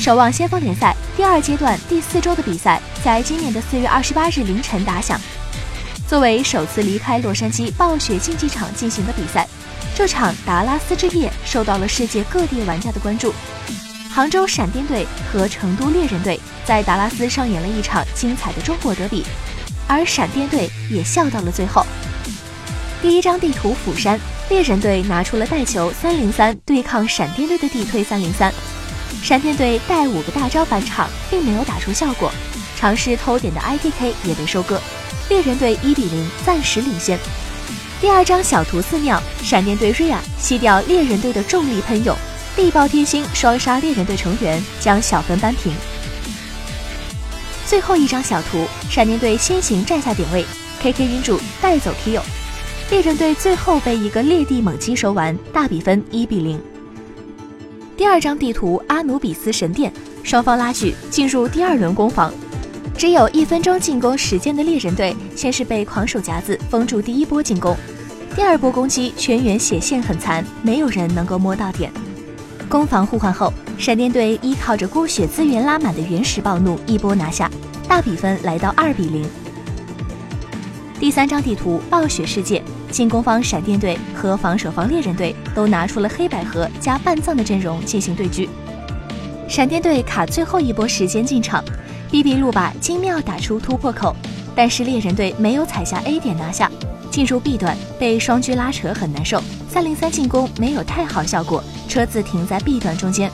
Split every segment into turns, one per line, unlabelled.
守望先锋联赛第二阶段第四周的比赛在今年的四月二十八日凌晨打响。作为首次离开洛杉矶暴雪竞技场进行的比赛，这场达拉斯之夜受到了世界各地玩家的关注。杭州闪电队和成都猎人队在达拉斯上演了一场精彩的中国德比，而闪电队也笑到了最后。第一张地图釜山猎人队拿出了带球三零三对抗闪电队的地推三零三，闪电队带五个大招返场，并没有打出效果，尝试偷点的 IDK 也被收割，猎人队一比零暂时领先。第二张小图寺庙闪电队瑞亚吸掉猎人队的重力喷涌。地爆天星双杀猎人队成员，将小分扳平。最后一张小图，闪电队先行占下点位，KK 云主带走 Kill，猎人队最后被一个裂地猛击收完，大比分一比零。第二张地图阿努比斯神殿，双方拉锯进入第二轮攻防，只有一分钟进攻时间的猎人队先是被狂手夹子封住第一波进攻，第二波攻击全员血线很残，没有人能够摸到点。攻防互换后，闪电队依靠着孤血资源拉满的原始暴怒一波拿下，大比分来到二比零。第三张地图暴雪世界，进攻方闪电队和防守方猎人队都拿出了黑百合加半藏的阵容进行对局。闪电队卡最后一波时间进场，B B 路把精妙打出突破口，但是猎人队没有踩下 A 点拿下，进入 B 段被双狙拉扯很难受，三零三进攻没有太好效果。车子停在 B 段中间，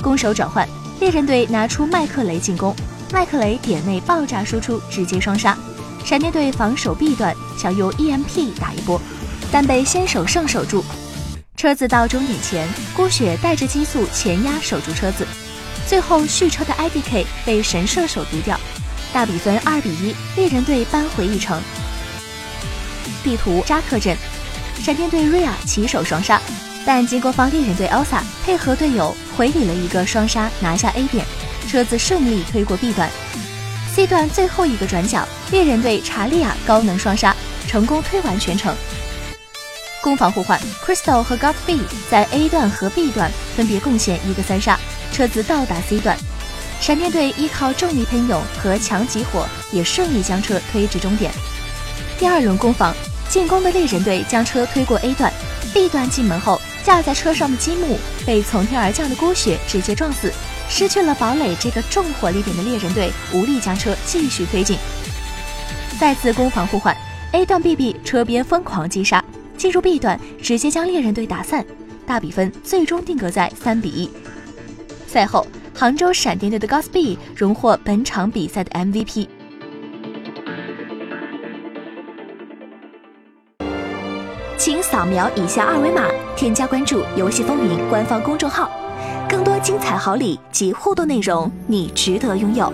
攻守转换，猎人队拿出麦克雷进攻，麦克雷点内爆炸输出，直接双杀。闪电队防守 B 段，想用 EMP 打一波，但被先手胜守住。车子到终点前，孤雪带着激素前压守住车子，最后续车的 IDK 被神射手毒掉，大比分二比一，猎人队扳回一城。地图扎克镇，闪电队瑞亚起手双杀。但进攻方猎人队 Elsa 配合队友回礼了一个双杀，拿下 A 点，车子顺利推过 B 段。C 段最后一个转角，猎人队查利亚高能双杀，成功推完全程。攻防互换，Crystal 和 God B 在 A 段和 B 段分别贡献一个三杀，车子到达 C 段，闪电队依靠重力喷涌和强集火，也顺利将车推至终点。第二轮攻防，进攻的猎人队将车推过 A 段，B 段进门后。架在车上的积木被从天而降的孤雪直接撞死，失去了堡垒这个重火力点的猎人队无力将车继续推进。再次攻防互换，A 段 BB 车边疯狂击杀，进入 B 段直接将猎人队打散，大比分最终定格在三比一。赛后，杭州闪电队的 g o s B 荣获本场比赛的 MVP。请扫描以下二维码，添加关注“游戏风云”官方公众号，更多精彩好礼及互动内容，你值得拥有。